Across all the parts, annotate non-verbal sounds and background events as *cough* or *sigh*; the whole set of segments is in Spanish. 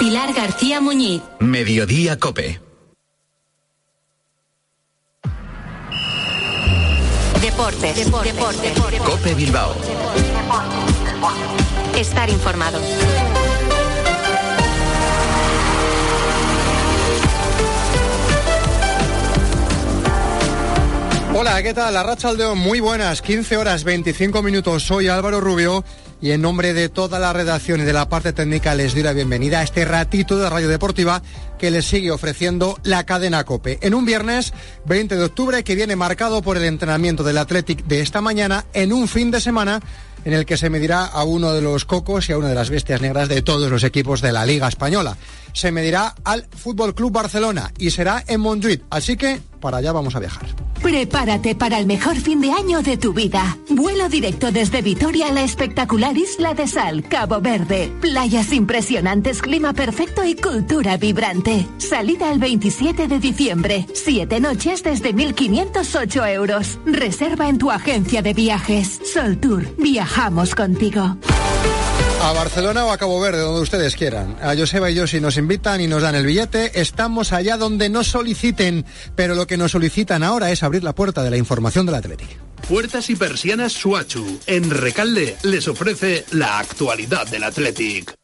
Pilar García Muñiz. Mediodía Cope. Deportes. Deportes. Cope Bilbao. Estar informado. Hola, ¿qué tal? La Racha Aldeo, muy buenas. 15 horas 25 minutos. Soy Álvaro Rubio y en nombre de toda la redacción y de la parte técnica les doy la bienvenida a este ratito de Radio Deportiva que les sigue ofreciendo la cadena Cope. En un viernes 20 de octubre que viene marcado por el entrenamiento del Athletic de esta mañana en un fin de semana en el que se medirá a uno de los cocos y a una de las bestias negras de todos los equipos de la Liga Española. Se medirá al Fútbol Club Barcelona y será en Montjuic, así que para allá vamos a viajar. Prepárate para el mejor fin de año de tu vida. Vuelo directo desde Vitoria a la espectacular isla de Sal, Cabo Verde. Playas impresionantes, clima perfecto y cultura vibrante. Salida el 27 de diciembre. Siete noches desde 1.508 euros. Reserva en tu agencia de viajes. Sol Tour. Viajamos contigo. A Barcelona o a Cabo Verde, donde ustedes quieran. A Joseba y yo si nos invitan y nos dan el billete, estamos allá donde nos soliciten, pero lo que nos solicitan ahora es abrir la puerta de la información del Atlético. Puertas y persianas Suachu, en Recalde, les ofrece la actualidad del Athletic.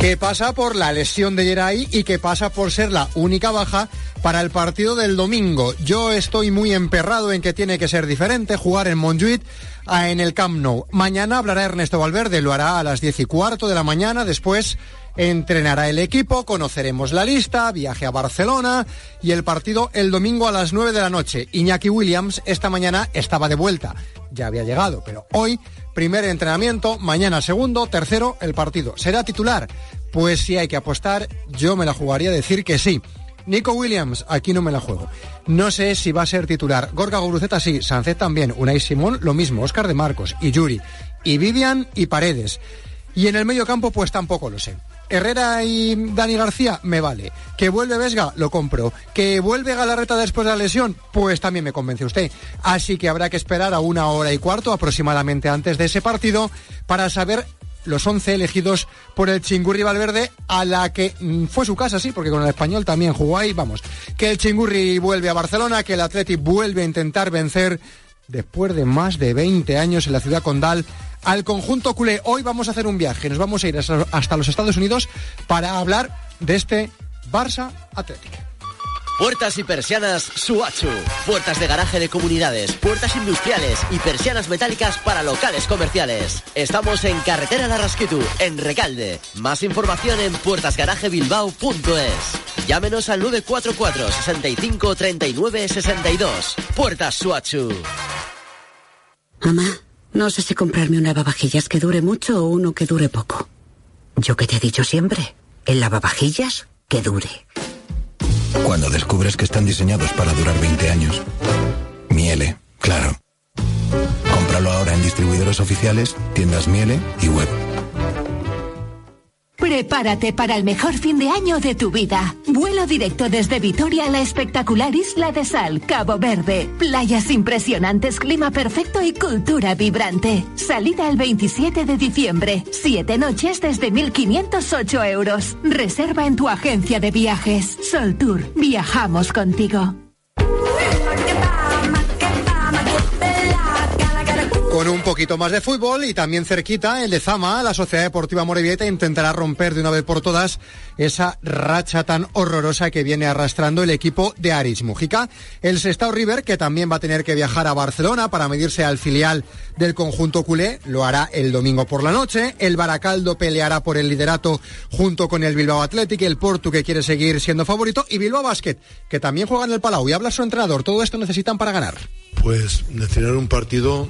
Que pasa por la lesión de Geray y que pasa por ser la única baja para el partido del domingo. Yo estoy muy emperrado en que tiene que ser diferente, jugar en Montjuic en el Camp Nou. Mañana hablará Ernesto Valverde, lo hará a las diez y cuarto de la mañana, después entrenará el equipo, conoceremos la lista, viaje a Barcelona y el partido el domingo a las 9 de la noche. Iñaki Williams esta mañana estaba de vuelta, ya había llegado, pero hoy primer entrenamiento, mañana segundo, tercero el partido. ¿Será titular? Pues si hay que apostar, yo me la jugaría a decir que sí. Nico Williams, aquí no me la juego. No sé si va a ser titular. Gorga Guruceta sí, Sancet también, Unai Simón lo mismo, Oscar de Marcos y Yuri, y Vivian y Paredes. Y en el medio campo pues tampoco lo sé. Herrera y Dani García, me vale. Que vuelve Vesga, lo compro. Que vuelve Galarreta después de la lesión, pues también me convence usted. Así que habrá que esperar a una hora y cuarto aproximadamente antes de ese partido para saber los 11 elegidos por el Chingurri Valverde, a la que mm, fue su casa, sí, porque con el español también jugó ahí, vamos. Que el Chingurri vuelve a Barcelona, que el Atleti vuelve a intentar vencer después de más de 20 años en la ciudad condal al conjunto culé. Hoy vamos a hacer un viaje, nos vamos a ir hasta los Estados Unidos para hablar de este Barça Atlético. Puertas y persianas Suachu. Puertas de garaje de comunidades, puertas industriales y persianas metálicas para locales comerciales. Estamos en Carretera de Rasquitu, en Recalde. Más información en puertasgarajebilbao.es. Llámenos al 944 65 39 62. Puertas Suachu. Mamá, no sé si comprarme un lavavajillas que dure mucho o uno que dure poco. Yo que te he dicho siempre, el lavavajillas que dure. Cuando descubres que están diseñados para durar 20 años. Miele, claro. Cómpralo ahora en distribuidores oficiales, tiendas Miele y web. Prepárate para el mejor fin de año de tu vida. Vuelo directo desde Vitoria a la espectacular isla de Sal, Cabo Verde. Playas impresionantes, clima perfecto y cultura vibrante. Salida el 27 de diciembre. Siete noches desde 1.508 euros. Reserva en tu agencia de viajes. Sol Tour. Viajamos contigo. Con un poquito más de fútbol y también cerquita el de Zama, la Sociedad Deportiva Morevieta intentará romper de una vez por todas esa racha tan horrorosa que viene arrastrando el equipo de Aris Mujica. El Sestao River, que también va a tener que viajar a Barcelona para medirse al filial del conjunto culé, lo hará el domingo por la noche. El Baracaldo peleará por el liderato junto con el Bilbao Athletic, el Portu que quiere seguir siendo favorito y Bilbao Basket, que también juega en el Palau y habla su entrenador. Todo esto necesitan para ganar. Pues necesitar un partido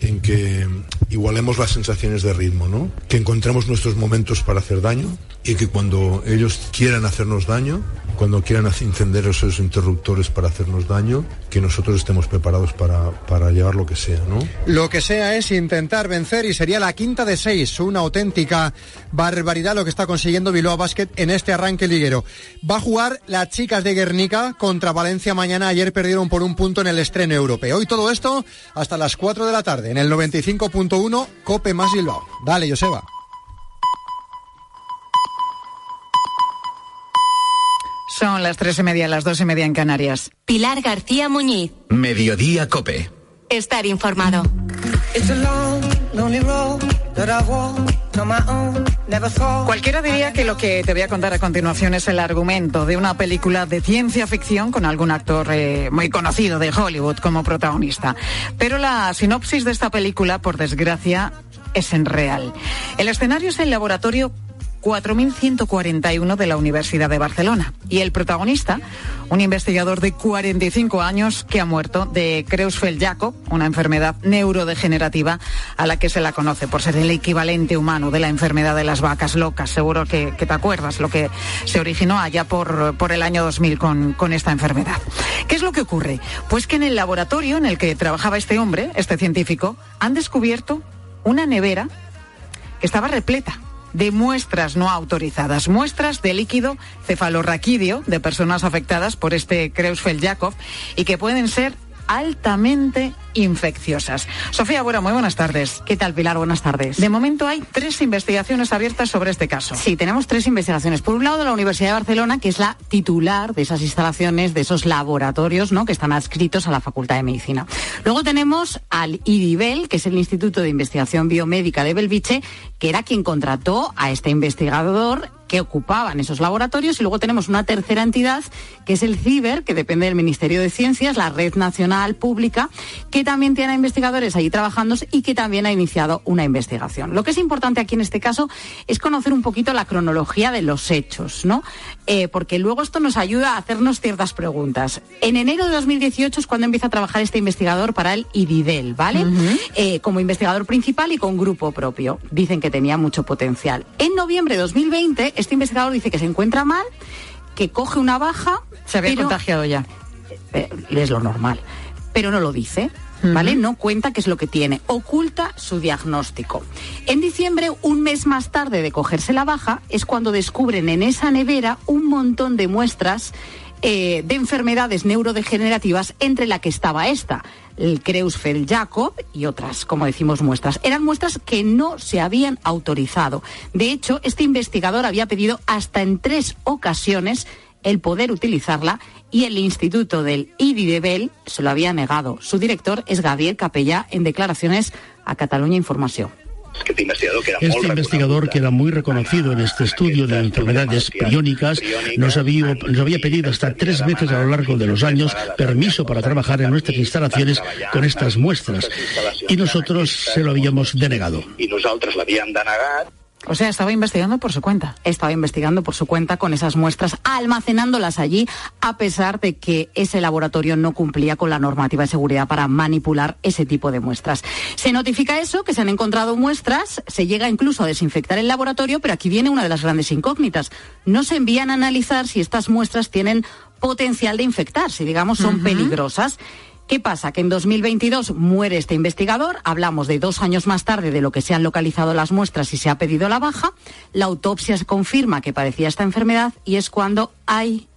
en que igualemos las sensaciones de ritmo, ¿no? Que encontremos nuestros momentos para hacer daño y que cuando ellos quieran hacernos daño, cuando quieran encender esos interruptores para hacernos daño, que nosotros estemos preparados para, para llevar lo que sea, ¿no? Lo que sea es intentar vencer y sería la quinta de seis, una auténtica barbaridad lo que está consiguiendo Bilbao Basket en este arranque liguero. Va a jugar las chicas de Guernica contra Valencia mañana, ayer perdieron por un punto en el estreno europeo. Y todo esto hasta las 4 de la tarde en el 95.1 1, Cope más Bilbao. Dale, Joseba. Son las tres y media, las dos y media en Canarias. Pilar García Muñiz. Mediodía Cope. Estar informado. Cualquiera diría que lo que te voy a contar a continuación es el argumento de una película de ciencia ficción con algún actor eh, muy conocido de Hollywood como protagonista. Pero la sinopsis de esta película, por desgracia, es en real. El escenario es el laboratorio 4141 de la Universidad de Barcelona. Y el protagonista, un investigador de 45 años que ha muerto de Creutzfeldt-Jakob, una enfermedad neurodegenerativa a la que se la conoce por ser el equivalente humano de la enfermedad de las vacas locas. Seguro que, te acuerdas lo que se originó allá por, por el año 2000 con, con esta enfermedad. ¿Qué es lo que ocurre? Pues que en el laboratorio en el que trabajaba este hombre, este científico, han descubierto una nevera que estaba repleta de muestras no autorizadas, muestras de líquido cefalorraquídeo de personas afectadas por este Creutzfeldt-Jakob y que pueden ser altamente infecciosas. Sofía Buena, muy buenas tardes. ¿Qué tal, Pilar? Buenas tardes. De momento hay tres investigaciones abiertas sobre este caso. Sí, tenemos tres investigaciones. Por un lado, de la Universidad de Barcelona, que es la titular de esas instalaciones, de esos laboratorios, ¿no? Que están adscritos a la Facultad de Medicina. Luego tenemos al IDIBEL, que es el Instituto de Investigación Biomédica de Belviche, que era quien contrató a este investigador que ocupaban esos laboratorios y luego tenemos una tercera entidad que es el CIBER, que depende del Ministerio de Ciencias, la Red Nacional Pública, que también tiene investigadores allí trabajando y que también ha iniciado una investigación. Lo que es importante aquí en este caso es conocer un poquito la cronología de los hechos, ¿no? Eh, porque luego esto nos ayuda a hacernos ciertas preguntas. En enero de 2018 es cuando empieza a trabajar este investigador para el IDIDEL, ¿vale? Eh, como investigador principal y con grupo propio. Dicen que tenía mucho potencial. En noviembre de 2020, este investigador dice que se encuentra mal, que coge una baja. Se había contagiado ya. Eh, es lo normal. Pero no lo dice. ¿vale? No cuenta qué es lo que tiene, oculta su diagnóstico. En diciembre, un mes más tarde de cogerse la baja, es cuando descubren en esa nevera un montón de muestras eh, de enfermedades neurodegenerativas, entre la que estaba esta, el Creutzfeldt-Jakob y otras, como decimos, muestras. Eran muestras que no se habían autorizado. De hecho, este investigador había pedido hasta en tres ocasiones el poder utilizarla y el Instituto del IDI de Bell se lo había negado. Su director es Gabriel Capellà en declaraciones a Cataluña Información. Este investigador, que era muy reconocido. en este estudio de enfermedades priónicas, nos había, nos había pedido hasta tres veces a lo largo de los años permiso para trabajar en nuestras instalaciones con estas muestras. y nosotros se lo habíamos denegado. Y nosotros lo habían denegado o sea, estaba investigando por su cuenta. Estaba investigando por su cuenta con esas muestras, almacenándolas allí, a pesar de que ese laboratorio no cumplía con la normativa de seguridad para manipular ese tipo de muestras. Se notifica eso, que se han encontrado muestras, se llega incluso a desinfectar el laboratorio, pero aquí viene una de las grandes incógnitas. No se envían a analizar si estas muestras tienen potencial de infectar, si digamos son peligrosas. ¿Qué pasa? Que en 2022 muere este investigador, hablamos de dos años más tarde de lo que se han localizado las muestras y se ha pedido la baja, la autopsia se confirma que padecía esta enfermedad y es cuando hay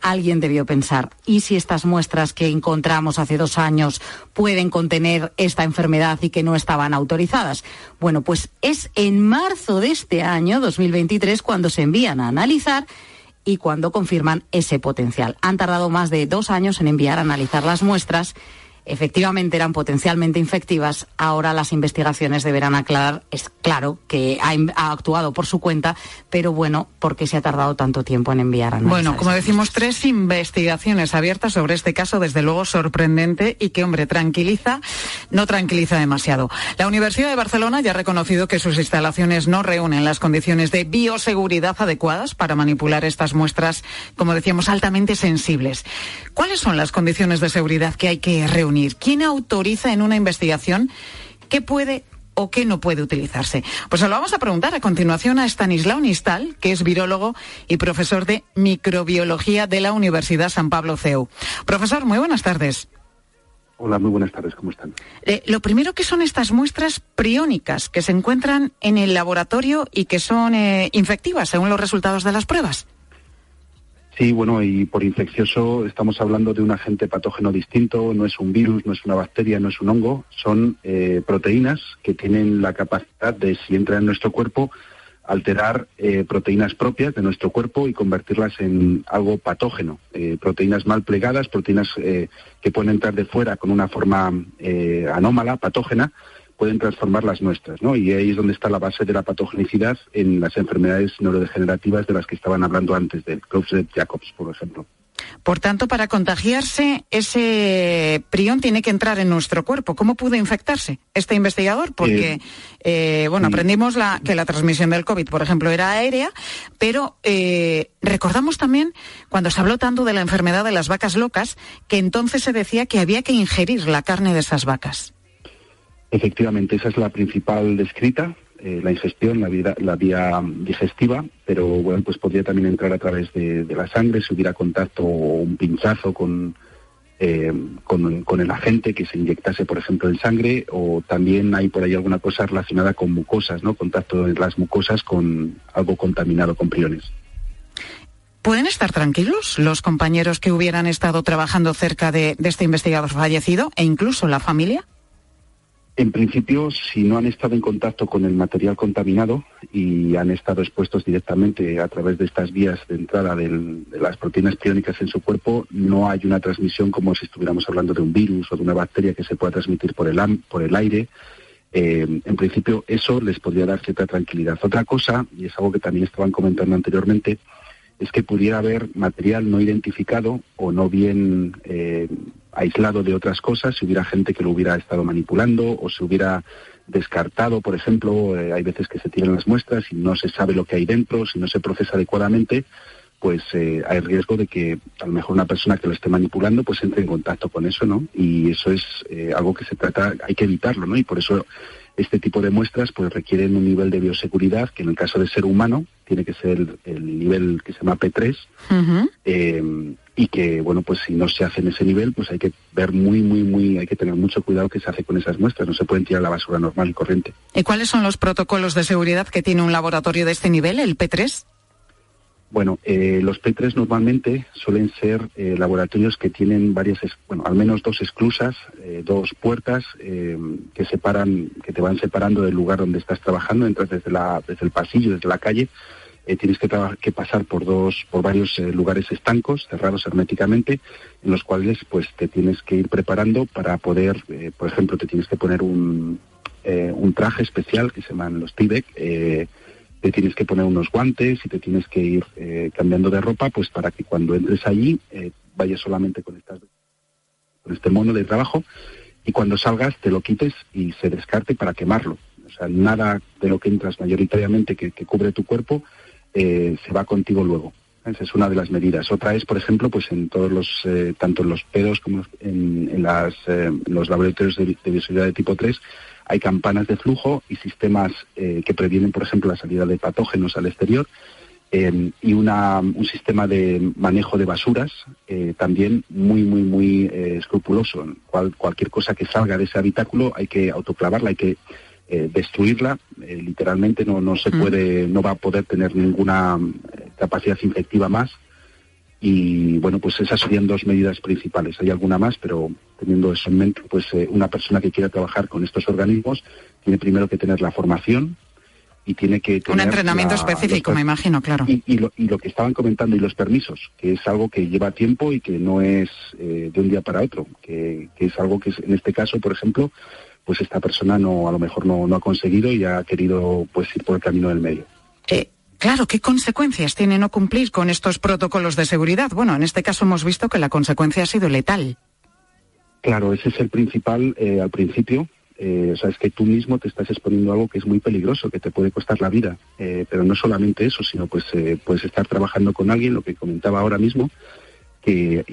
alguien debió pensar, ¿y si estas muestras que encontramos hace dos años pueden contener esta enfermedad y que no estaban autorizadas? Bueno, pues es en marzo de este año, 2023, cuando se envían a analizar y cuando confirman ese potencial. Han tardado más de dos años en enviar a analizar las muestras efectivamente eran potencialmente infectivas, ahora las investigaciones deberán aclarar, es claro que ha, actuado por su cuenta, pero bueno, ¿por qué se ha tardado tanto tiempo en enviar a Bueno, como decimos, tres investigaciones abiertas sobre este caso, desde luego sorprendente y que, hombre, tranquiliza, no tranquiliza demasiado. La Universidad de Barcelona ya ha reconocido que sus instalaciones no reúnen las condiciones de bioseguridad adecuadas para manipular estas muestras, como decíamos, altamente sensibles. ¿Cuáles son las condiciones de seguridad que hay que reunir? ¿Quién autoriza en una investigación qué puede o qué no puede utilizarse? Pues se lo vamos a preguntar a continuación a Stanislao Nistal, que es virólogo y profesor de microbiología de la Universidad San Pablo CEU. Profesor, muy buenas tardes. Hola, muy buenas tardes, ¿cómo están? Eh, lo primero que son estas muestras priónicas que se encuentran en el laboratorio y que son eh, infectivas según los resultados de las pruebas. Sí, bueno, y por infeccioso estamos hablando de un agente patógeno distinto, no es un virus, no es una bacteria, no es un hongo, son eh, proteínas que tienen la capacidad de, si entran en nuestro cuerpo, alterar eh, proteínas propias de nuestro cuerpo y convertirlas en algo patógeno. Eh, proteínas mal plegadas, proteínas que pueden entrar de fuera con una forma anómala, patógena, pueden transformar las nuestras, ¿no? Y ahí es donde está la base de la patogenicidad en las enfermedades neurodegenerativas de las que estaban hablando antes, del Creutzfeldt-Jacobs, por ejemplo. Por tanto, para contagiarse, ese prión tiene que entrar en nuestro cuerpo. ¿Cómo pudo infectarse este investigador? Porque, eh, eh, bueno, aprendimos la, que la transmisión del COVID, por ejemplo, era aérea, pero eh, recordamos también, cuando se habló tanto de la enfermedad de las vacas locas, que entonces se decía que había que ingerir la carne de esas vacas. Efectivamente, esa es la principal descrita, eh, la ingestión, la, vía digestiva, pero bueno, pues podría también entrar a través de, la sangre si hubiera contacto o un pinchazo eh, con, con, el agente que se inyectase, por ejemplo, en sangre, o también hay por ahí alguna cosa relacionada con mucosas, ¿no? Contacto de las mucosas con algo contaminado con priones. ¿Pueden estar tranquilos los compañeros que hubieran estado trabajando cerca de este investigador fallecido e incluso la familia? En principio, si no han estado en contacto con el material contaminado y han estado expuestos directamente a través de estas vías de entrada de las proteínas priónicas en su cuerpo, no hay una transmisión como si estuviéramos hablando de un virus o de una bacteria que se pueda transmitir por el, aire. Eh, en principio, eso les podría dar cierta tranquilidad. Otra cosa, y es algo que también estaban comentando anteriormente, es que pudiera haber material no identificado o no bien eh, aislado de otras cosas, si hubiera gente que lo hubiera estado manipulando o se hubiera descartado, por ejemplo, eh, hay veces que se tiran las muestras y no se sabe lo que hay dentro, si no se procesa adecuadamente, pues eh, hay riesgo de que a lo mejor una persona que lo esté manipulando pues entre en contacto con eso, ¿no? Y eso es algo que se trata, hay que evitarlo, ¿no? Y por eso este tipo de muestras pues requieren un nivel de bioseguridad que en el caso de ser humano tiene que ser el, nivel que se llama P3 y que, bueno, pues si no se hace en ese nivel, pues hay que ver muy, muy, muy, hay que tener mucho cuidado qué se hace con esas muestras, no se pueden tirar la basura normal y corriente. ¿Y cuáles son los protocolos de seguridad que tiene un laboratorio de este nivel, el P3? Bueno, eh, los P3 normalmente suelen ser eh, laboratorios que tienen varias, bueno, al menos dos esclusas, eh, dos puertas que separan, que te van separando del lugar donde estás trabajando, entras desde la, desde el pasillo, desde la calle, eh, tienes que, pasar por dos, por varios eh, lugares estancos, cerrados herméticamente, en los cuales pues te tienes que ir preparando para poder, eh, por ejemplo, te tienes que poner un, un traje especial que se llaman los TIBEC, te tienes que poner unos guantes y te tienes que ir cambiando de ropa, pues para que cuando entres allí vayas solamente con estas con este mono de trabajo y cuando salgas te lo quites y se descarte para quemarlo. O sea, nada de lo que entras mayoritariamente que, que cubre tu cuerpo eh, se va contigo luego. Esa es una de las medidas. Otra es, por ejemplo, pues en todos los, eh, tanto en los pedos como en, las, eh, los laboratorios de, de, bioseguridad de tipo 3, hay campanas de flujo y sistemas que previenen, por ejemplo, la salida de patógenos al exterior y una, un sistema de manejo de basuras también muy, muy, muy escrupuloso. Cual, cualquier cosa que salga de ese habitáculo hay que autoclavarla, hay que eh, destruirla, eh, literalmente no, no se puede, no va a poder tener ninguna eh, capacidad infectiva más. Y bueno, pues esas serían dos medidas principales. Hay alguna más, pero teniendo eso en mente, pues una persona que quiera trabajar con estos organismos tiene primero que tener la formación y tiene que tener un entrenamiento específico, me imagino, claro. Y, lo, y, lo, que estaban comentando y los permisos, que es algo que lleva tiempo y que no es de un día para otro, que, que es algo que es, en este caso, por ejemplo, pues esta persona no a lo mejor no, no ha conseguido y ha querido pues ir por el camino del medio. Eh, claro, ¿qué consecuencias tiene no cumplir con estos protocolos de seguridad? Bueno, en este caso hemos visto que la consecuencia ha sido letal. Claro, ese es el principal eh, al principio. Eh, o sea, es que tú mismo te estás exponiendo a algo que es muy peligroso, que te puede costar la vida. pero no solamente eso, sino pues puedes estar trabajando con alguien, lo que comentaba ahora mismo, que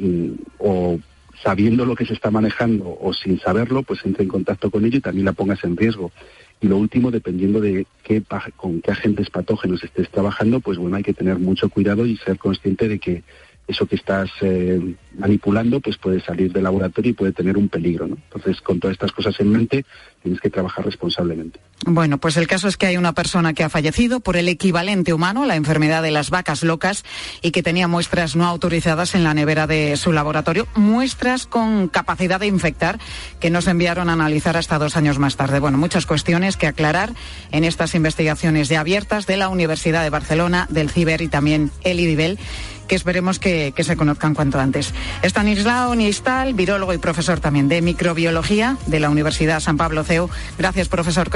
o sabiendo lo que se está manejando o sin saberlo, pues entre en contacto con ello y también la pongas en riesgo. Y lo último, dependiendo de qué, con qué agentes patógenos estés trabajando, pues bueno, hay que tener mucho cuidado y ser consciente de que eso que estás eh, manipulando pues puede salir del laboratorio y puede tener un peligro. ¿no? Entonces, con todas estas cosas en mente, tienes que trabajar responsablemente. Bueno, pues el caso es que hay una persona que ha fallecido por el equivalente humano a la enfermedad de las vacas locas y que tenía muestras no autorizadas en la nevera de su laboratorio, muestras con capacidad de infectar que nos enviaron a analizar hasta dos años más tarde. Bueno, muchas cuestiones que aclarar en estas investigaciones ya abiertas de la Universidad de Barcelona, del CIBER y también el IDIBEL que esperemos que, que, se conozcan cuanto antes. Stanislao Nistal, virólogo y profesor también de microbiología de la Universidad San Pablo CEU. Gracias, profesor,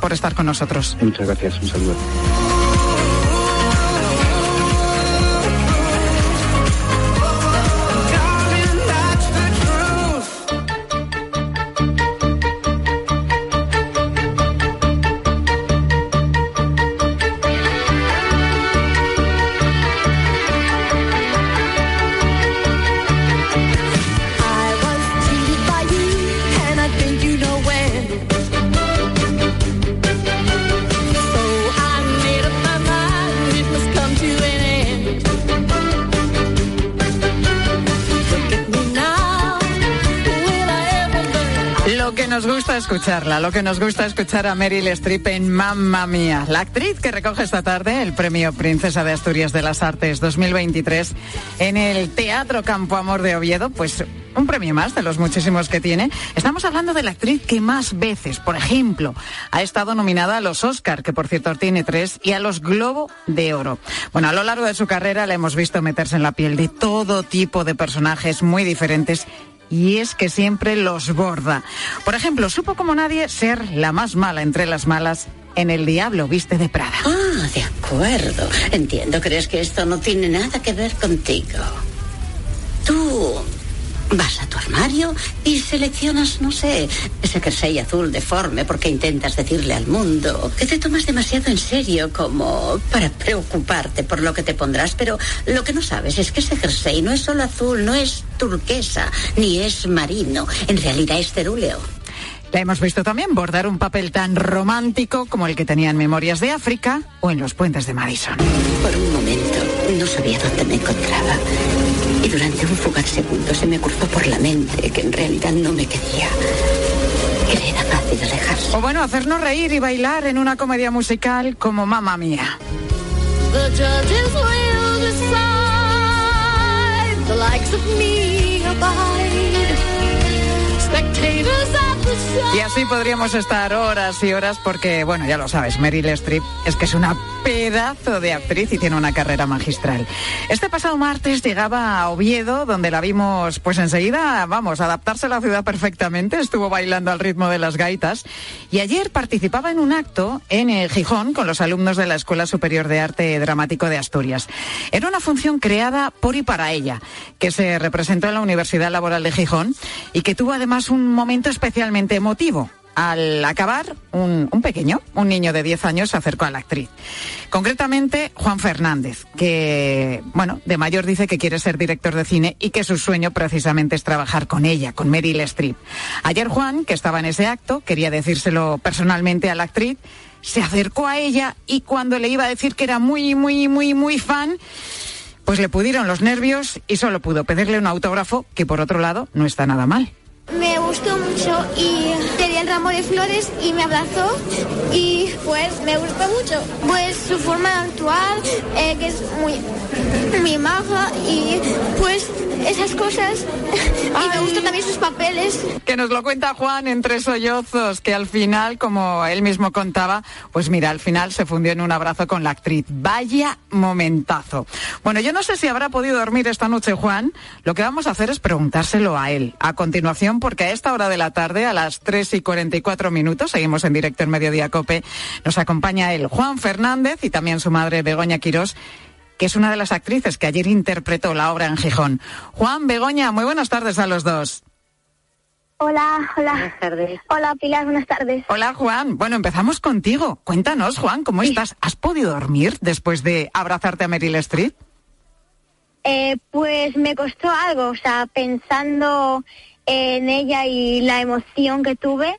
por estar con nosotros. Muchas gracias. Un saludo. Nos gusta escucharla, lo que nos gusta escuchar a Meryl Streep en Mamma Mía, la actriz que recoge esta tarde el premio Princesa de Asturias de las Artes 2023 en el Teatro Campo Amor de Oviedo, pues un premio más de los muchísimos que tiene. Estamos hablando de la actriz que más veces, por ejemplo, ha estado nominada a los Oscar, que por cierto tiene tres, y a los Globo de Oro. Bueno, a lo largo de su carrera la hemos visto meterse en la piel de todo tipo de personajes muy diferentes y es que siempre los borda. Por ejemplo, supo como nadie ser la más mala entre las malas en El Diablo Viste de Prada. Ah, de acuerdo. Entiendo, crees que esto no tiene nada que ver contigo. Tú Vas a tu armario y seleccionas, no sé, ese jersey azul deforme porque intentas decirle al mundo que te tomas demasiado en serio como para preocuparte por lo que te pondrás, pero lo que no sabes es que ese jersey no es solo azul, no es turquesa, ni es marino, en realidad es cerúleo. La hemos visto también bordar un papel tan romántico como el que tenía en Memorias de África o en Los Puentes de Madison. Por un momento no sabía dónde me encontraba y durante un fugaz segundo se me cruzó por la mente que en realidad no me quería. Que era fácil alejarse. O bueno, hacernos reír y bailar en una comedia musical como Mamma Mía. Y así podríamos estar horas y horas porque, bueno, ya lo sabes, Meryl Streep es que es una pedazo de actriz y tiene una carrera magistral. Este pasado martes llegaba a Oviedo, donde la vimos, pues enseguida, vamos, adaptarse a la ciudad perfectamente, estuvo bailando al ritmo de las gaitas y ayer participaba en un acto en el Gijón con los alumnos de la Escuela Superior de Arte Dramático de Asturias. Era una función creada por y para ella, que se representó en la Universidad Laboral de Gijón y que tuvo además un momento emotivo al acabar, un, pequeño, un niño de 10 años, se acercó a la actriz. Concretamente, Juan Fernández, que, bueno, de mayor dice que quiere ser director de cine y que su sueño precisamente es trabajar con ella, con Meryl Streep. Ayer Juan, que estaba en ese acto, quería decírselo personalmente a la actriz, se acercó a ella y cuando le iba a decir que era muy, muy, muy, muy fan, pues le pudieron los nervios y solo pudo pedirle un autógrafo, que por otro lado no está nada mal. Me gustó mucho y te di el ramo de flores y me abrazó y pues me gustó mucho. Pues su forma de actuar, eh, que es muy, muy maja y pues esas cosas. *laughs* Y me gustan también sus papeles. Que nos lo cuenta Juan entre sollozos, que al final, como él mismo contaba, pues mira, al final se fundió en un abrazo con la actriz. Vaya momentazo. Bueno, yo no sé si habrá podido dormir esta noche Juan. Lo que vamos a hacer es preguntárselo a él. A continuación, porque a esta hora de la tarde, a las 3 y 44 minutos, seguimos en directo en Mediodía Cope, nos acompaña él, Juan Fernández, y también su madre, Begoña Quirós, que es una de las actrices que ayer interpretó la obra en Gijón. Juan, Begoña, muy buenas tardes a los dos. Hola, hola. Buenas tardes. Hola, Pilar, buenas tardes. Hola, Juan. Bueno, empezamos contigo. Cuéntanos, Juan, ¿cómo estás? ¿Has podido dormir después de abrazarte a Meryl Streep? Eh, pues me costó algo, o sea, pensando en ella y la emoción que tuve,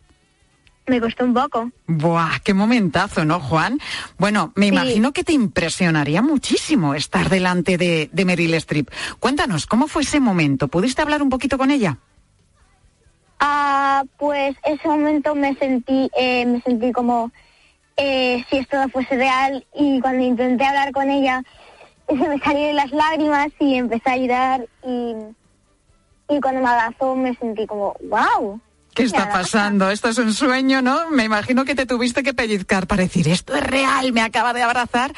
Me costó un poco. Buah, qué momentazo, ¿no, Juan? Bueno, me imagino que te impresionaría muchísimo estar delante de, de Meryl Streep. Cuéntanos, ¿cómo fue ese momento? ¿Pudiste hablar un poquito con ella? Ah, pues ese momento me sentí, eh, me sentí como eh, si esto no fuese real y cuando intenté hablar con ella *laughs* se me salieron las lágrimas y empecé a llorar y, y cuando me abrazó me sentí como, wow. ¿Qué está pasando? Esto es un sueño, ¿no? Me imagino que te tuviste que pellizcar para decir, esto es real, me acaba de abrazar.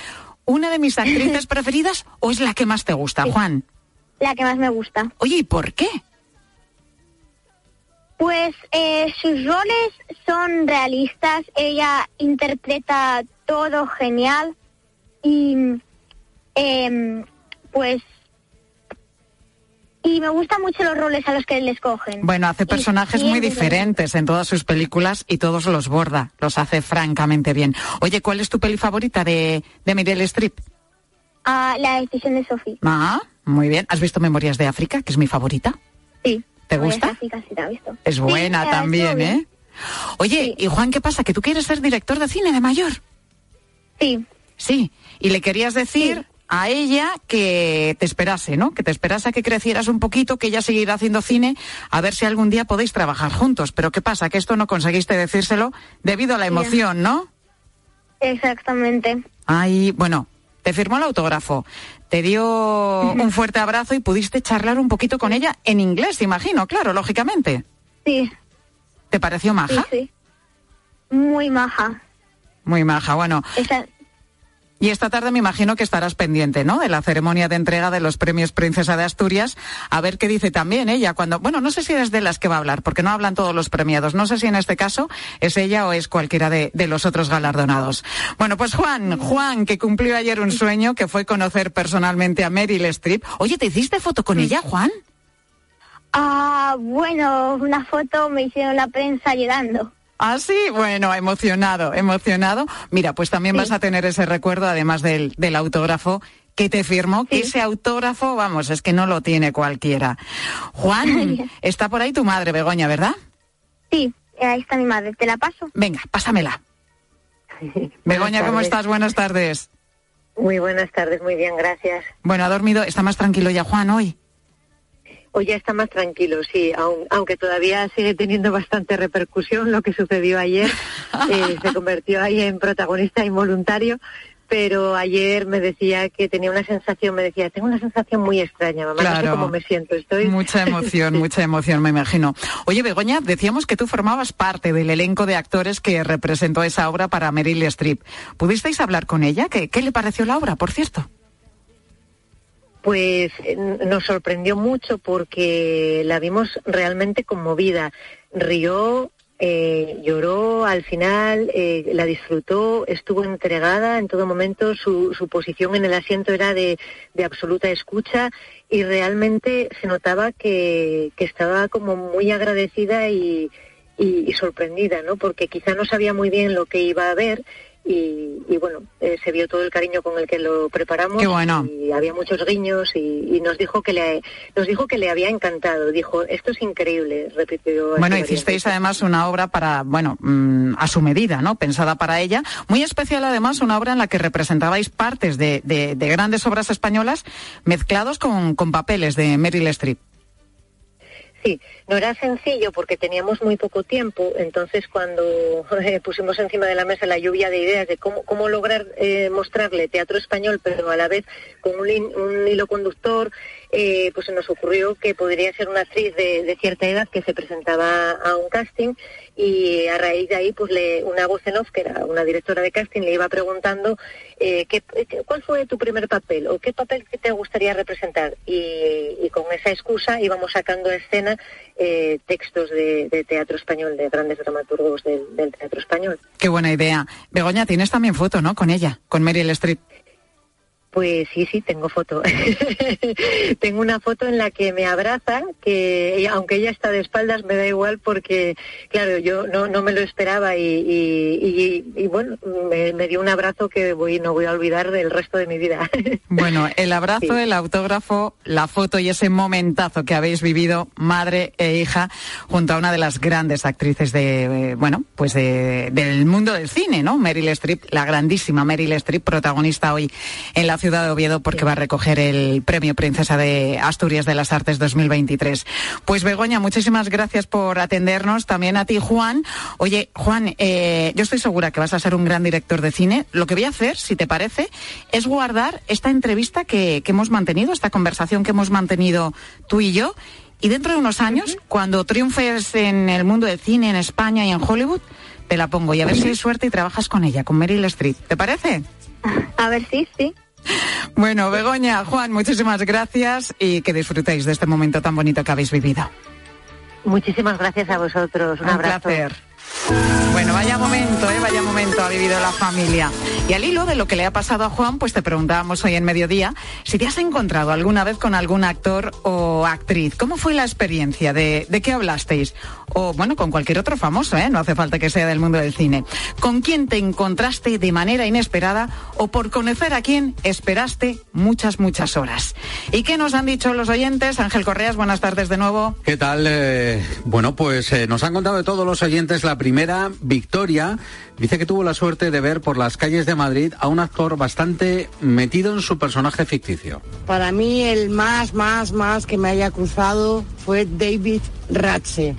¿Una de mis actrices *laughs* preferidas o es la que más te gusta, Juan? La que más me gusta. Oye, ¿y por qué? Pues eh, sus roles son realistas, ella interpreta todo genial y em, pues y me gustan mucho los roles a los que les cogen. Bueno, hace personajes muy diferentes en todas sus películas y todos los borda, los hace francamente bien. Oye, ¿cuál es tu peli favorita de, de Meryl Streep? Ah, la decisión de Sophie. Ah, muy bien. ¿Has visto Memorias de África, que es mi favorita? Sí. ¿Te gusta? Es buena también, ¿eh? Oye, y Juan, ¿qué pasa? ¿Que tú quieres ser director de cine de mayor? Sí. Sí. Y le querías decir a ella que te esperase, ¿no? Que te esperase a que crecieras un poquito, que ella seguirá haciendo cine, a ver si algún día podéis trabajar juntos. Pero ¿qué pasa? Que esto no conseguiste decírselo debido a la emoción, ¿no? Exactamente. Ay, bueno, te firmó el autógrafo, te dio un fuerte abrazo y pudiste charlar un poquito con ella en inglés, imagino, claro, lógicamente. Sí. ¿Te pareció maja? Sí, sí. Muy maja. Muy maja, bueno. Esa- Y esta tarde me imagino que estarás pendiente, ¿no? De la ceremonia de entrega de los premios Princesa de Asturias, a ver qué dice también ella cuando, bueno, no sé si eres de las que va a hablar, porque no hablan todos los premiados. No sé si en este caso es ella o es cualquiera de, los otros galardonados. Bueno, pues Juan, Juan, que cumplió ayer un sueño, que fue conocer personalmente a Meryl Streep. Oye, ¿te hiciste foto con ella, Juan? Ah, bueno, una foto me hicieron la prensa llorando. Ah, sí, bueno, emocionado, emocionado. Mira, pues también vas a tener ese recuerdo, además del, del autógrafo que te firmó, que ese autógrafo, vamos, es que no lo tiene cualquiera. Juan, *laughs* está por ahí tu madre, Begoña, ¿verdad? Sí, ahí está mi madre. ¿Te la paso? Venga, pásamela. *laughs* Begoña, ¿cómo estás? Buenas tardes. Muy buenas tardes, muy bien, gracias. Bueno, ha dormido, está más tranquilo ya Juan hoy. Hoy ya está más tranquilo, sí, aun- aunque todavía sigue teniendo bastante repercusión lo que sucedió ayer. *laughs* Eh, se convirtió ahí en protagonista involuntario, pero ayer me decía que tenía una sensación, me decía, tengo una sensación muy extraña, mamá, no sé cómo me siento, estoy... Mucha *laughs* emoción, mucha emoción, me imagino. Oye, Begoña, decíamos que tú formabas parte del elenco de actores que representó esa obra para Meryl Streep. ¿Pudisteis hablar con ella? ¿Qué, qué le pareció la obra, por cierto? Pues eh, nos sorprendió mucho porque la vimos realmente conmovida. Rió, eh, lloró al final, eh, la disfrutó, estuvo entregada en todo momento, su, su posición en el asiento era de, de absoluta escucha y realmente se notaba que, que estaba como muy agradecida y, y- sorprendida, ¿no? Porque quizá no sabía muy bien lo que iba a ver y, y bueno, eh, se vio todo el cariño con el que lo preparamos Qué bueno. y había muchos guiños y, y nos dijo que le nos dijo que le había encantado. Dijo, esto es increíble, repitió. Bueno, hicisteis además una obra para, bueno, mm, a su medida, ¿no? Pensada para ella. Muy especial además, una obra en la que representabais partes de, de- de grandes obras españolas mezclados con, con papeles de Meryl Streep. Sí, no era sencillo porque teníamos muy poco tiempo, entonces cuando *laughs* eh, pusimos encima de la mesa la lluvia de ideas de cómo, lograr eh, mostrarle teatro español, pero a la vez con un, un hilo conductor, eh, pues se nos ocurrió que podría ser una actriz de, cierta edad que se presentaba a un casting y a raíz de ahí, pues le, una voz en off, que era una directora de casting, le iba preguntando eh, ¿qué, cuál fue tu primer papel o qué papel te gustaría representar y, con esa excusa íbamos sacando a escena eh, textos de, de teatro español, de grandes dramaturgos del, del teatro español. Qué buena idea. Begoña, tienes también foto, ¿no? Con ella, con Meryl Streep. Pues sí, sí, tengo foto. *laughs* tengo una foto en la que me abraza, que aunque ella está de espaldas me da igual porque, claro, yo no, no me lo esperaba y, y, bueno, me, dio un abrazo que voy, no voy a olvidar del resto de mi vida. *laughs* bueno, el abrazo, el autógrafo, la foto y ese momentazo que habéis vivido, madre e hija, junto a una de las grandes actrices de, eh, bueno, pues de, del mundo del cine, ¿no? Meryl Streep, la grandísima Meryl Streep, protagonista hoy en la ciudad de Oviedo porque va a recoger el premio Princesa de Asturias de las Artes 2023. Pues Begoña, muchísimas gracias por atendernos. También a ti, Juan. Oye, Juan, eh, yo estoy segura que vas a ser un gran director de cine. Lo que voy a hacer, si te parece, es guardar esta entrevista que, hemos mantenido, esta conversación que hemos mantenido tú y yo. Y dentro de unos años, cuando triunfes en el mundo del cine, en España y en Hollywood, te la pongo y a ver si hay suerte y trabajas con ella, con Meryl Streep. ¿Te parece? A ver, sí, sí. Bueno, Begoña, Juan, muchísimas gracias y que disfrutéis de este momento tan bonito que habéis vivido. Muchísimas gracias a vosotros. Un, Un placer. Bueno, vaya momento, ¿eh? vaya momento ha vivido la familia. Y al hilo de lo que le ha pasado a Juan, pues te preguntábamos hoy en mediodía si te has encontrado alguna vez con algún actor o actriz. ¿Cómo fue la experiencia? ¿De, de qué hablasteis? O bueno, con cualquier otro famoso, ¿eh? no hace falta que sea del mundo del cine. ¿Con quién te encontraste de manera inesperada o por conocer a quién esperaste muchas, muchas horas? ¿Y qué nos han dicho los oyentes? Ángel Correas, buenas tardes de nuevo. ¿Qué tal? Eh, bueno, pues eh, nos han contado de todos los oyentes la primera victoria. Dice que tuvo la suerte de ver por las calles de Madrid a un actor bastante metido en su personaje ficticio. Para mí el más, más, más que me haya cruzado fue David Ratche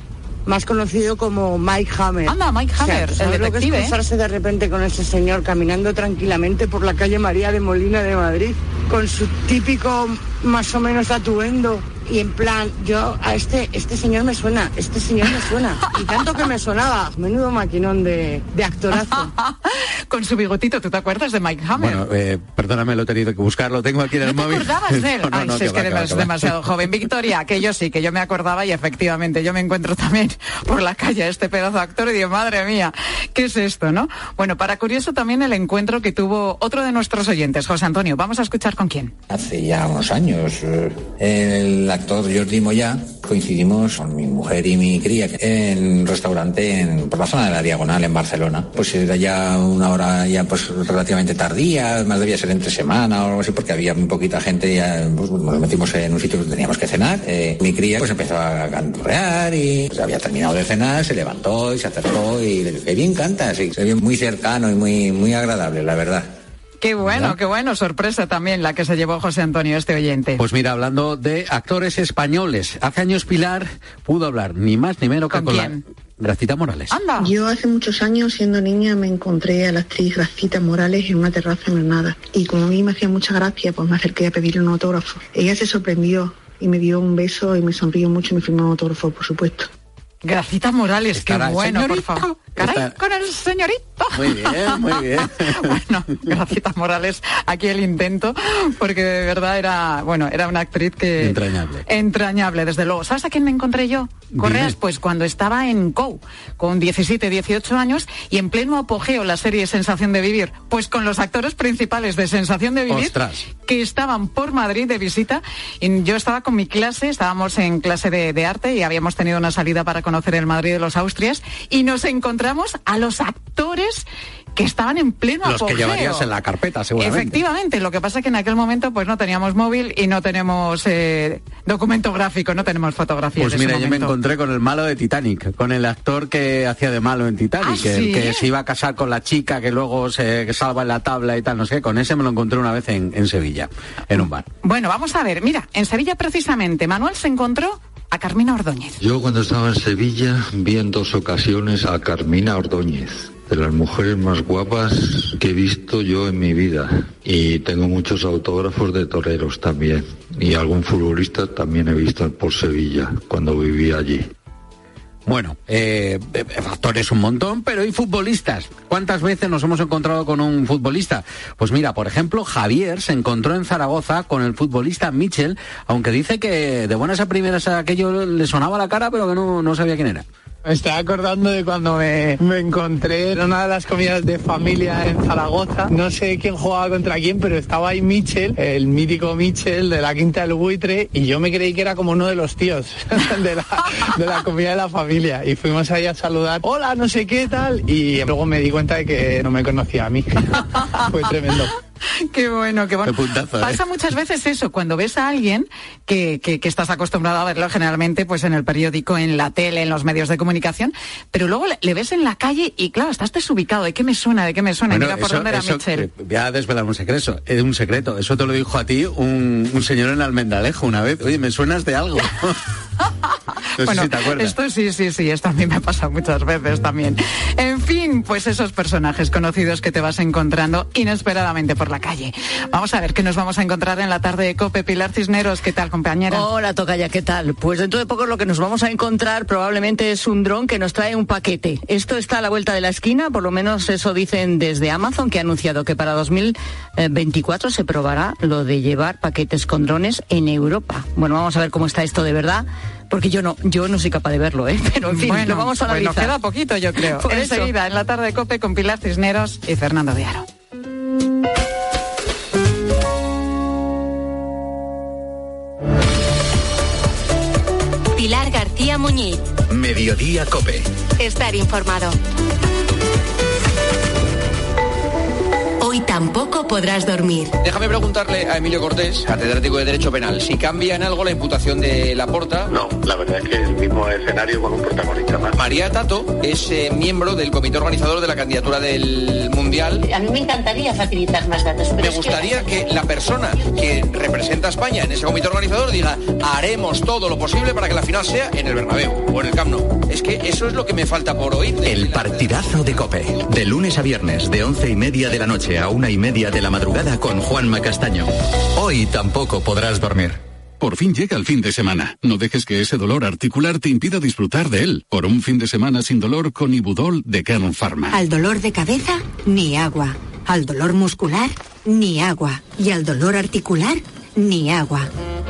más conocido como Mike Hammer. Anda, Mike Hammer, o sea, el lo que es ¿eh? de repente con ese señor caminando tranquilamente por la calle María de Molina de Madrid, con su típico más o menos atuendo y en plan, yo a este, este señor me suena, este señor me suena. Y tanto que me sonaba, menudo maquinón de, de actorazo. *laughs* Con su bigotito, ¿tú te acuerdas de Mike Hammer? Bueno, eh, perdóname, lo he tenido que buscar, lo tengo aquí en el ¿No móvil. ¿Te acordabas de él? *laughs* no, Ay, no, si es que, eres demasiado *laughs* joven. Victoria, que yo sí, que yo me acordaba y efectivamente yo me encuentro también por la calle a este pedazo de actor y digo, madre mía, ¿qué es esto, no? Bueno, para curioso también el encuentro que tuvo otro de nuestros oyentes, José Antonio. Vamos a escuchar con quién. Hace ya unos años, eh, el actor Jordi ya coincidimos con mi mujer y mi cría en un restaurante en, por la zona de la Diagonal en Barcelona. Pues era ya una hora ya pues relativamente tardía, más debía ser entre semana o algo así, porque había muy poquita gente, ya pues, nos metimos en un sitio donde teníamos que cenar. Eh, mi cría pues empezó a canturrear y pues, había terminado de cenar, se levantó y se acercó y le dije, bien canta, sí, se vio muy cercano y muy, muy agradable, la verdad. Qué bueno, qué bueno, sorpresa también la que se llevó José Antonio, este oyente. Pues mira, hablando de actores españoles, hace años Pilar pudo hablar ni más ni menos que con, la Gracita Morales. Anda. Yo hace muchos años, siendo niña, me encontré a la actriz Gracita Morales en una terraza en Granada. Y como a mí me hacía mucha gracia, pues me acerqué a pedirle un autógrafo. Ella se sorprendió y me dio un beso y me sonrió mucho y me firmó un autógrafo, por supuesto. Gracita Morales, qué bueno, por favor. Caray, con el señorito. Muy bien, muy bien. *laughs* bueno, gracias Morales, aquí el intento, porque de verdad era, bueno, era una actriz que... Entrañable. Entrañable, desde luego. ¿Sabes a quién me encontré yo? Correas, pues cuando estaba en COU, con 17, 18 años, y en pleno apogeo la serie Sensación de Vivir, pues con los actores principales de Sensación de Vivir, que estaban por Madrid de visita, y yo estaba con mi clase, estábamos en clase de, de arte y habíamos tenido una salida para conocer el Madrid de los Austrias, y nos encontramos a los actores que estaban en pleno Los que llevarías en la carpeta, seguramente. Efectivamente, lo que pasa es que en aquel momento pues no teníamos móvil y no tenemos eh, documento gráfico, no tenemos fotografías. Pues mira, yo me encontré con el malo de Titanic, con el actor que hacía de malo en Titanic, ¿Ah, que, se iba a casar con la chica que luego se salva en la tabla y tal, no sé, con ese me lo encontré una vez en, en Sevilla, en un bar. Bueno, vamos a ver, mira, en Sevilla precisamente Manuel se encontró a Carmina Ordóñez. Yo cuando estaba en Sevilla vi en dos ocasiones a Carmina Ordóñez de las mujeres más guapas que he visto yo en mi vida. Y tengo muchos autógrafos de toreros también. Y algún futbolista también he visto por Sevilla cuando vivía allí. Bueno, eh, factores un montón, pero ¿y futbolistas? ¿Cuántas veces nos hemos encontrado con un futbolista? Pues mira, por ejemplo, Javier se encontró en Zaragoza con el futbolista Mitchell, aunque dice que de buenas a primeras aquello le sonaba la cara, pero que no, no sabía quién era. Me estoy acordando de cuando me, me, encontré en una de las comidas de familia en Zaragoza. No sé quién jugaba contra quién, pero estaba ahí Michel, el mítico Michel de la Quinta del Buitre, y yo me creí que era como uno de los tíos *laughs* de la, de la comida de la familia. Y fuimos ahí a saludar, hola, no sé qué tal, y luego me di cuenta de que no me conocía a mí. *laughs* Fue tremendo. *laughs* Qué bueno, qué bueno. ¿eh? Pasa muchas veces eso, cuando ves a alguien que, que, que, estás acostumbrado a verlo generalmente pues en el periódico, en la tele, en los medios de comunicación, pero luego le, le ves en la calle y claro, estás desubicado. ¿De qué me suena? ¿De qué me suena? Bueno, Mira por eso- dónde era eso, Michel. eh, Voy a desvelar un secreto, es un secreto. Eso te lo dijo a ti un, un señor en Almendalejo una vez. Oye, me suenas de algo. *laughs* no sé bueno, si te acuerdas. esto sí, sí, sí, esto a mí me ha pasado muchas veces también. En fin, pues esos personajes conocidos que te vas encontrando inesperadamente por la calle. Vamos a ver qué nos vamos a encontrar en la tarde de Cope. Pilar Cisneros, ¿qué tal, compañera? Hola, Tocaya, ¿qué tal? Pues dentro de poco lo que nos vamos a encontrar probablemente es un dron que nos trae un paquete. Esto está a la vuelta de la esquina, por lo menos eso dicen desde Amazon, que ha anunciado que para 2024 se probará lo de llevar paquetes con drones en Europa. Bueno, vamos a ver cómo está esto de verdad, porque yo no, yo no soy capaz de verlo, ¿eh? *laughs* Pero en fin, bueno, lo vamos a analizar. queda poquito, yo creo. Enseguida, en la tarde de Cope con Pilar Cisneros y Fernando de Muñiz. Mediodía Cope. Estar informado. Hoy tampoco podrás dormir. Déjame preguntarle a Emilio Cortés, catedrático de Derecho Penal, si cambia en algo la imputación de Laporta. No, la verdad es que es el mismo escenario con un protagonista más. María Tato es eh, miembro del comité organizador de la candidatura del Mundial. A mí me encantaría facilitar más datos. pero Me que- gustaría que la persona que representa a España en ese comité organizador diga haremos todo lo posible para que la final sea en el Bernabéu o en el Camp Nou. Es que eso es lo que me falta por oír. El partidazo de Cope. De lunes a viernes, de once y media de la noche a una y media de la madrugada con Juanma Castaño. Hoy tampoco podrás dormir. Por fin llega el fin de semana. No dejes que ese dolor articular te impida disfrutar de él. Por un fin de semana sin dolor con Ibudol de Kern Pharma. Al dolor de cabeza, ni agua. Al dolor muscular, ni agua. Y al dolor articular, ni agua.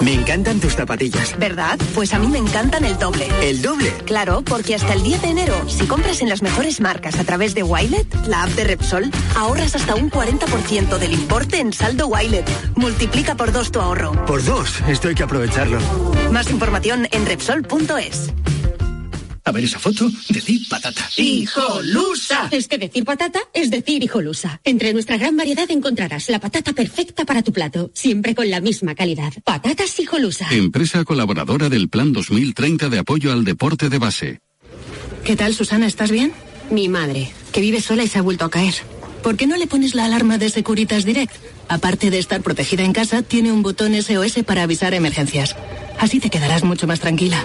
Me encantan tus zapatillas. ¿Verdad? Pues a mí me encantan el doble. ¿El doble? Claro, porque hasta el 10 de enero, si compras en las mejores marcas a través de Wilet, la app de Repsol, ahorras hasta un 40% del importe en saldo Wilet. Multiplica por dos tu ahorro. Por dos, esto hay que aprovecharlo. Más información en Repsol.es. A ver esa foto, decir patata. ¡Hijolusa! Es que decir patata es decir hijolusa. Entre nuestra gran variedad encontrarás la patata perfecta para tu plato, siempre con la misma calidad. Patatas hijolusa. Empresa colaboradora del Plan 2030 de apoyo al deporte de base. ¿Qué tal, Susana? ¿Estás bien? Mi madre, que vive sola y se ha vuelto a caer. ¿Por qué no le pones la alarma de Securitas Direct? Aparte de estar protegida en casa, tiene un botón SOS para avisar emergencias. Así te quedarás mucho más tranquila.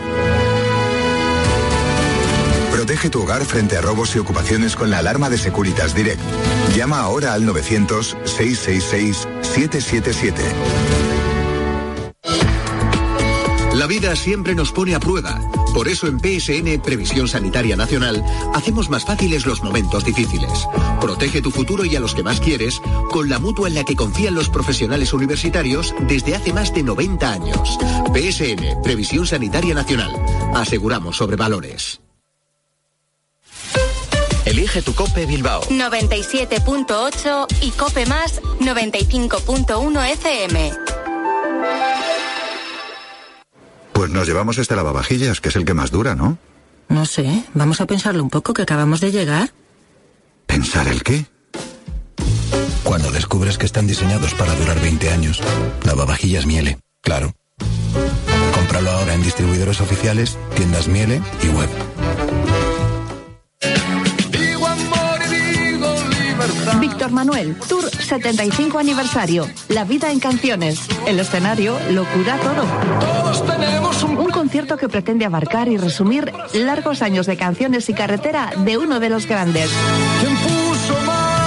Protege tu hogar frente a robos y ocupaciones con la alarma de Securitas Direct. Llama ahora al 900-666-777. La vida siempre nos pone a prueba. Por eso en PSN Previsión Sanitaria Nacional hacemos más fáciles los momentos difíciles. Protege tu futuro y a los que más quieres con la mutua en la que confían los profesionales universitarios desde hace más de 90 años. PSN Previsión Sanitaria Nacional. Aseguramos sobre valores. Elige tu Cope Bilbao. 97.8 y Cope Más 95.1 FM. Pues nos llevamos este lavavajillas, que es el que más dura, ¿no? No sé, vamos a pensarlo un poco que acabamos de llegar. ¿Pensar el qué? Cuando descubres que están diseñados para durar 20 años, lavavajillas Miele, claro. Cómpralo ahora en distribuidores oficiales, tiendas Miele y web. Víctor Manuel, Tour 75 aniversario. La vida en canciones. El escenario lo cura todo. Todos tenemos un... Un concierto que pretende abarcar y resumir largos años de canciones y carretera de uno de los grandes.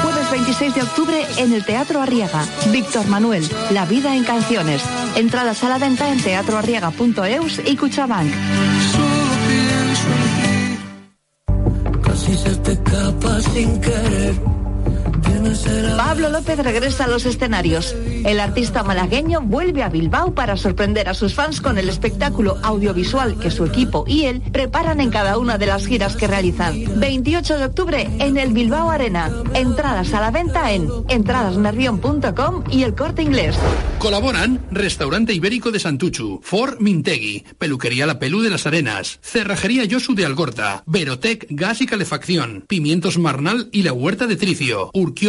Jueves 26 de octubre en el Teatro Arriaga. Víctor Manuel, La vida en canciones. Entradas a la venta en teatroarriaga.eus y Cuchabank. Solo pienso en si se te escapa sin querer. Pablo López regresa a los escenarios. El artista malagueño vuelve a Bilbao para sorprender a sus fans con el espectáculo audiovisual que su equipo y él preparan en cada una de las giras que realizan. 28 de octubre en el Bilbao Arena. Entradas a la venta en entradasnervion.com y el corte inglés. Colaboran Restaurante Ibérico de Santuchu, Ford Mintegui, Peluquería La Pelú de las Arenas, Cerrajería Yosu de Algorta, Verotec Gas y Calefacción, Pimientos Marnal y la Huerta de Tricio,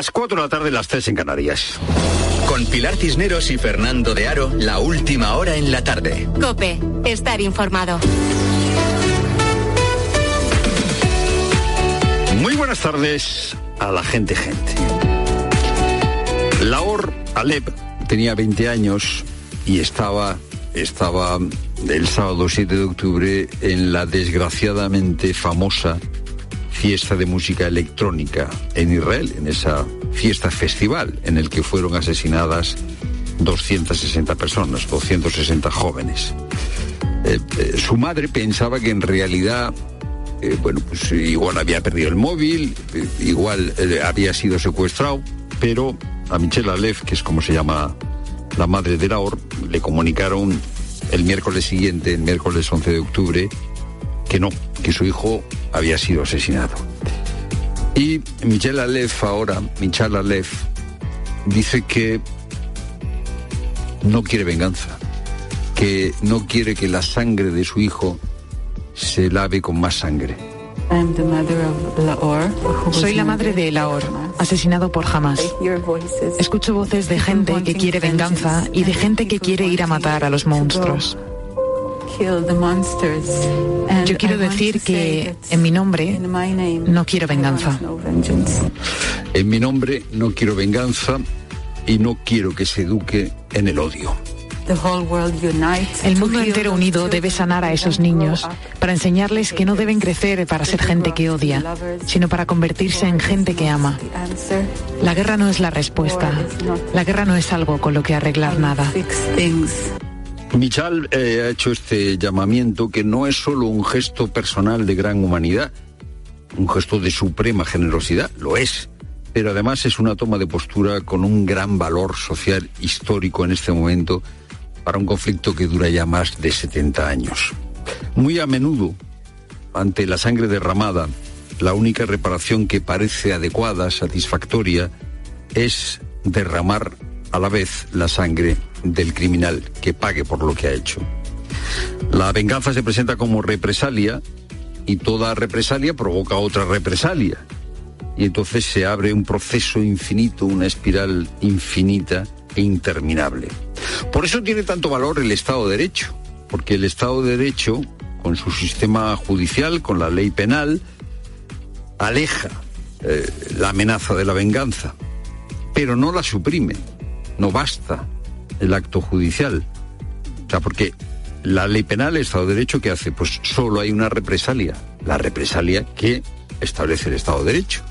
Las 4 de la tarde, las 3 en Canarias. Con Pilar Cisneros y Fernando de Aro, la última hora en la tarde. Cope, estar informado. Muy buenas tardes a la gente, gente. Laor Alep tenía 20 años y estaba, estaba el sábado 7 de octubre en la desgraciadamente famosa fiesta de música electrónica en Israel, en esa fiesta festival en el que fueron asesinadas 260 personas, 260 jóvenes. Eh, eh, su madre pensaba que en realidad, eh, bueno, pues igual había perdido el móvil, igual había sido secuestrado, pero a Michelle Alef, que es como se llama la madre de Laor, le comunicaron el miércoles siguiente, el miércoles 11 de octubre, que no, que su hijo había sido asesinado. Y Michelle Alef ahora, Michelle Alef, dice que no quiere venganza, que no quiere que la sangre de su hijo se lave con más sangre. Soy la madre de Laor, asesinado por Hamas. Escucho voces de gente que quiere venganza y de gente que quiere ir a matar a los monstruos. Yo quiero decir que en mi nombre no quiero venganza. En mi nombre no quiero venganza y no quiero que se eduque en el odio. El mundo entero unido debe sanar a esos niños para enseñarles que no deben crecer para ser gente que odia, sino para convertirse en gente que ama. La guerra no es la respuesta. La guerra no es algo con lo que arreglar nada. Michal eh, ha hecho este llamamiento que no es solo un gesto personal de gran humanidad, un gesto de suprema generosidad, lo es, pero además es una toma de postura con un gran valor social histórico en este momento para un conflicto que dura ya más de 70 años. Muy a menudo, ante la sangre derramada, la única reparación que parece adecuada, satisfactoria, es derramar a la vez la sangre del criminal que pague por lo que ha hecho. La venganza se presenta como represalia y toda represalia provoca otra represalia. Y entonces se abre un proceso infinito, una espiral infinita e interminable. Por eso tiene tanto valor el Estado de Derecho, porque el Estado de Derecho, con su sistema judicial, con la ley penal, aleja eh, la amenaza de la venganza, pero no la suprime. No basta el acto judicial. O sea, porque la ley penal, el Estado de Derecho, ¿qué hace? Pues solo hay una represalia, la represalia que establece el Estado de Derecho.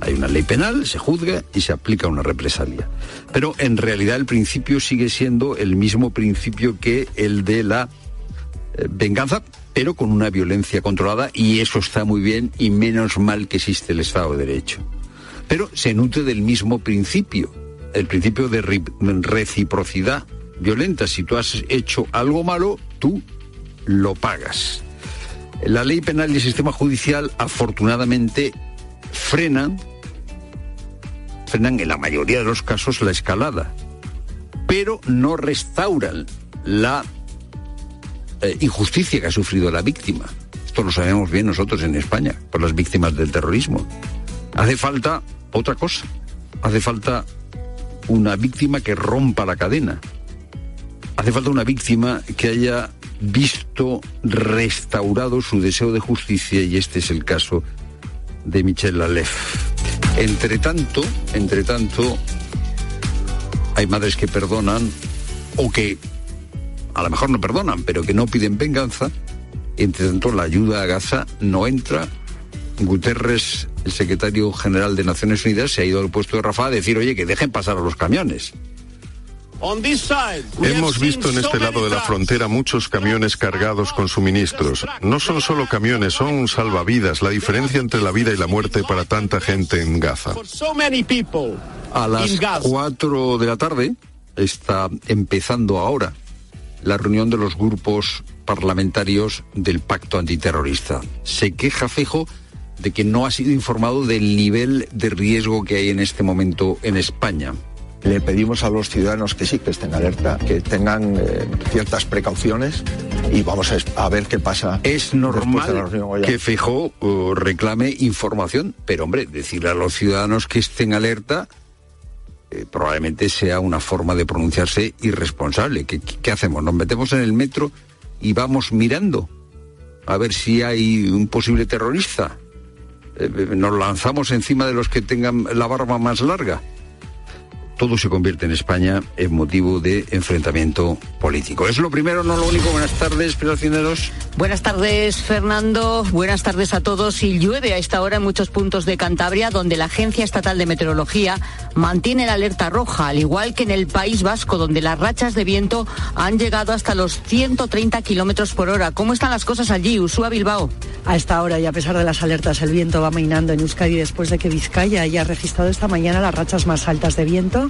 Hay una ley penal, se juzga y se aplica una represalia. Pero en realidad el principio sigue siendo el mismo principio que el de la eh, venganza, pero con una violencia controlada y eso está muy bien y menos mal que existe el Estado de Derecho. Pero se nutre del mismo principio, el principio de reciprocidad violenta. Si tú has hecho algo malo, tú lo pagas. La ley penal y el sistema judicial afortunadamente frenan, frenan en la mayoría de los casos la escalada, pero no restauran la eh, injusticia que ha sufrido la víctima. Esto lo sabemos bien nosotros en España, por las víctimas del terrorismo. Hace falta otra cosa. Hace falta una víctima que rompa la cadena. Hace falta una víctima que haya visto restaurado su deseo de justicia y este es el caso de Michel Lalef. Entre tanto, entre tanto, hay madres que perdonan o que a lo mejor no perdonan, pero que no piden venganza. Entre tanto, la ayuda a Gaza no entra. Guterres, el secretario general de Naciones Unidas, se ha ido al puesto de Rafa a decir, oye, que dejen pasar a los camiones. Hemos visto en este lado de la frontera muchos camiones cargados con suministros. No son solo camiones, son salvavidas, la diferencia entre la vida y la muerte para tanta gente en Gaza. A las 4 de la tarde está empezando ahora la reunión de los grupos parlamentarios del pacto antiterrorista. Se queja Fejo de que no ha sido informado del nivel de riesgo que hay en este momento en España. Le pedimos a los ciudadanos que sí, que estén alerta, que tengan eh, ciertas precauciones y vamos a, ver qué pasa. Es normal que Feijóo uh, reclame información, pero hombre, decirle a los ciudadanos que estén alerta eh, probablemente sea una forma de pronunciarse irresponsable. ¿Qué, ¿Qué hacemos? ¿Nos metemos en el metro y vamos mirando a ver si hay un posible terrorista? Eh, ¿Nos lanzamos encima de los que tengan la barba más larga? Todo se convierte en España en motivo de enfrentamiento político. Es lo primero, no lo único. Buenas tardes, pelacineros. Buenas tardes, Fernando. Buenas tardes a todos. Y llueve a esta hora en muchos puntos de Cantabria, donde la Agencia Estatal de Meteorología mantiene la alerta roja, al igual que en el País Vasco, donde las rachas de viento han llegado hasta los 130 kilómetros por hora. ¿Cómo están las cosas allí, Usúa Bilbao? A esta hora y a pesar de las alertas, el viento va mainando en Euskadi después de que Vizcaya haya registrado esta mañana las rachas más altas de viento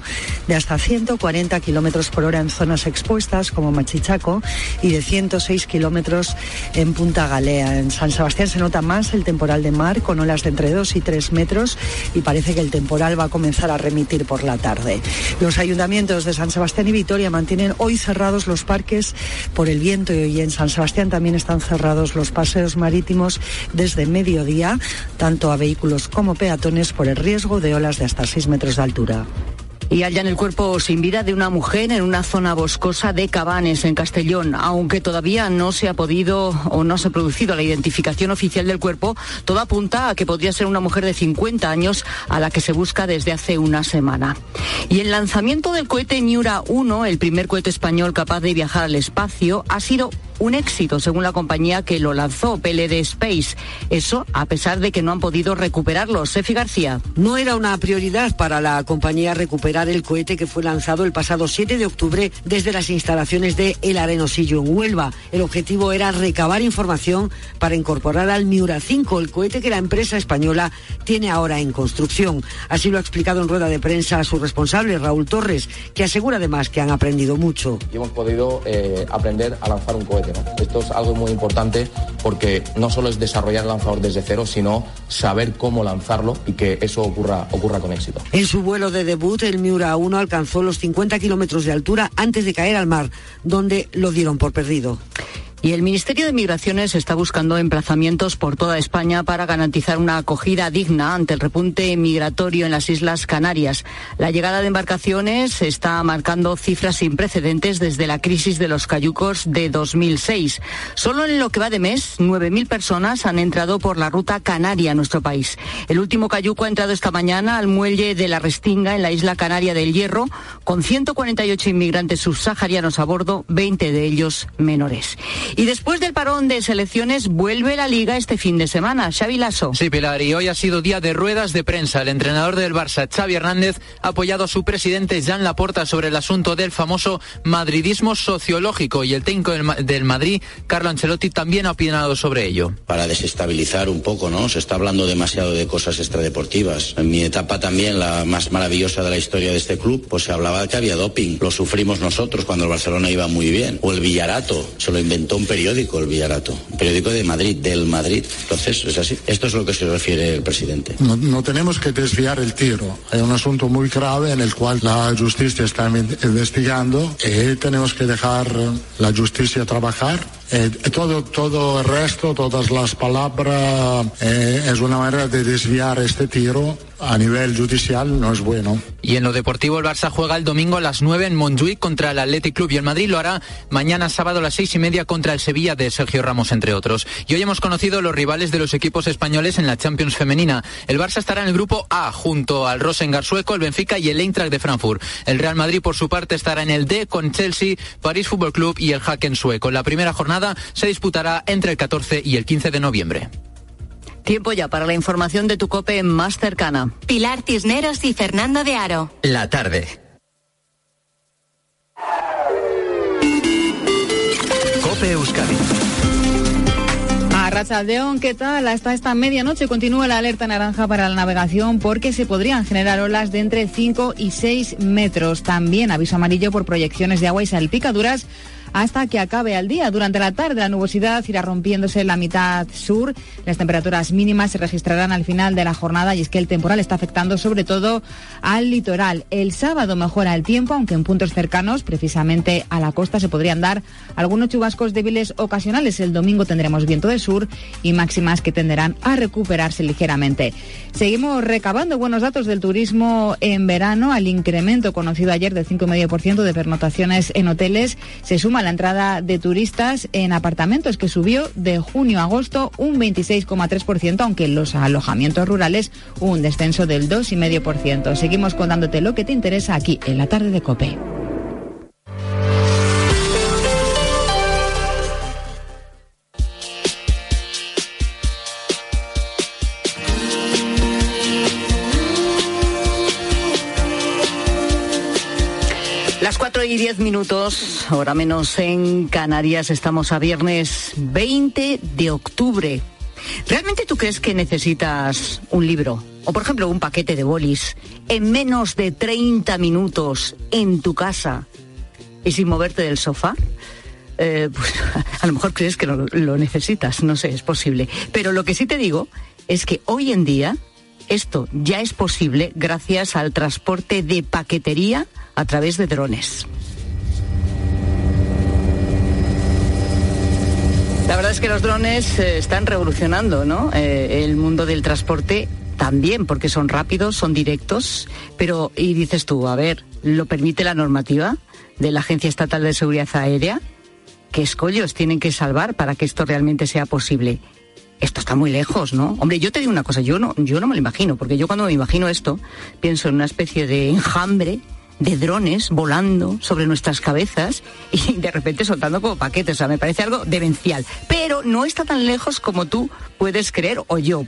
de hasta 140 kilómetros por hora en zonas expuestas como Machichaco y de 106 kilómetros en Punta Galea. En San Sebastián se nota más el temporal de mar con olas de entre 2 y 3 metros y parece que el temporal va a comenzar a remitir por la tarde. Los ayuntamientos de San Sebastián y Vitoria mantienen hoy cerrados los parques por el viento y en San Sebastián también están cerrados los paseos marítimos desde mediodía, tanto a vehículos como peatones por el riesgo de olas de hasta 6 metros de altura. Y hallan el cuerpo sin vida de una mujer en una zona boscosa de Cabanes, en Castellón. Aunque todavía no se ha podido o no se ha producido la identificación oficial del cuerpo, todo apunta a que podría ser una mujer de 50 años a la que se busca desde hace una semana. Y el lanzamiento del cohete Miura 1, el primer cohete español capaz de viajar al espacio, ha sido un éxito, según la compañía que lo lanzó, PLD Space. Eso a pesar de que no han podido recuperarlo. Sefi García. No era una prioridad para la compañía recuperar el cohete que fue lanzado el pasado 7 de octubre desde las instalaciones de El Arenosillo en Huelva. El objetivo era recabar información para incorporar al Miura 5, el cohete que la empresa española tiene ahora en construcción. Así lo ha explicado en rueda de prensa su responsable, Raúl Torres, que asegura además que han aprendido mucho. Y hemos podido eh, aprender a lanzar un cohete esto es algo muy importante porque no solo es desarrollar el lanzador desde cero, sino saber cómo lanzarlo y que eso ocurra, ocurra con éxito. En su vuelo de debut, el Miura 1 alcanzó los 50 kilómetros de altura antes de caer al mar, donde lo dieron por perdido. Y el Ministerio de Migraciones está buscando emplazamientos por toda España para garantizar una acogida digna ante el repunte migratorio en las Islas Canarias. La llegada de embarcaciones está marcando cifras sin precedentes desde la crisis de los cayucos de 2006. Solo en lo que va de mes, 9.000 personas han entrado por la ruta canaria a nuestro país. El último cayuco ha entrado esta mañana al muelle de la Restinga en la isla canaria del Hierro, con 148 inmigrantes subsaharianos a bordo, 20 de ellos menores. Y después del parón de selecciones vuelve la liga este fin de semana. Xavi Lasso. Sí, Pilar, y hoy ha sido día de ruedas de prensa. El entrenador del Barça, Xavi Hernández, ha apoyado a su presidente Jan Laporta sobre el asunto del famoso madridismo sociológico y el técnico del Madrid, Carlo Ancelotti, también ha opinado sobre ello. Para desestabilizar un poco, ¿no? Se está hablando demasiado de cosas extradeportivas. En mi etapa también, la más maravillosa de la historia de este club, pues se hablaba de que había doping. Lo sufrimos nosotros cuando el Barcelona iba muy bien. O el Villarato, se lo inventó un periódico, el Villarato, un periódico de Madrid, del Madrid. Entonces, es así. Esto es lo que se refiere el presidente. No, no tenemos que desviar el tiro. Hay un asunto muy grave en el cual la justicia está investigando y tenemos que dejar la justicia trabajar Eh, todo, todo el resto, todas las palabras, eh, es una manera de desviar este tiro a nivel judicial no es bueno. Y en lo deportivo, el Barça juega el domingo a las 9 en Montjuic contra el Athletic Club y el Madrid lo hará mañana sábado a las seis y media contra el Sevilla de Sergio Ramos, entre otros. Y hoy hemos conocido los rivales de los equipos españoles en la Champions femenina. El Barça estará en el grupo A junto al Rosengar sueco, el Benfica y el Eintracht de Frankfurt. El Real Madrid, por su parte, estará en el D con Chelsea, París Fútbol Club y el Haken sueco. La primera jornada se disputará entre el 14 y el 15 de noviembre. Tiempo ya para la información de tu cope más cercana. Pilar Cisneros y Fernando de Aro. La tarde. Cope Euskadi. Rachaldeón, ¿qué tal? Hasta esta medianoche continúa la alerta naranja para la navegación porque se podrían generar olas de entre 5 y 6 metros. También aviso amarillo por proyecciones de agua y salpicaduras hasta que acabe el día. Durante la tarde la nubosidad irá rompiéndose en la mitad sur. Las temperaturas mínimas se registrarán al final de la jornada y es que el temporal está afectando sobre todo al litoral. El sábado mejora el tiempo, aunque en puntos cercanos, precisamente a la costa, se podrían dar algunos chubascos débiles ocasionales. El domingo tendremos viento de sur y máximas que tenderán a recuperarse ligeramente. Seguimos recabando buenos datos del turismo en verano. Al incremento conocido ayer del 5,5% de pernotaciones en hoteles se suma la entrada de turistas en apartamentos que subió de junio a agosto un 26,3%, aunque en los alojamientos rurales un descenso del 2,5%. Seguimos contándote lo que te interesa aquí en la tarde de COPE. 10 minutos, ahora menos en Canarias, estamos a viernes 20 de octubre. ¿Realmente tú crees que necesitas un libro o, por ejemplo, un paquete de bolis en menos de 30 minutos en tu casa y sin moverte del sofá? Eh, pues *laughs* a lo mejor crees que lo, lo necesitas, no sé, es posible. Pero lo que sí te digo es que hoy en día esto ya es posible gracias al transporte de paquetería a través de drones. La verdad es que los drones eh, están revolucionando ¿no? Eh, el mundo del transporte también porque son rápidos, son directos, pero y dices tú, a ver, ¿lo permite la normativa de la Agencia Estatal de Seguridad Aérea? ¿Qué escollos tienen que salvar para que esto realmente sea posible? Esto está muy lejos, ¿no? Hombre, yo te digo una cosa, yo no, yo no me lo imagino, porque yo cuando me imagino esto, pienso en una especie de enjambre de drones volando sobre nuestras cabezas y de repente soltando como paquetes. O sea, me parece algo demencial. Pero no está tan lejos como tú puedes creer o yo.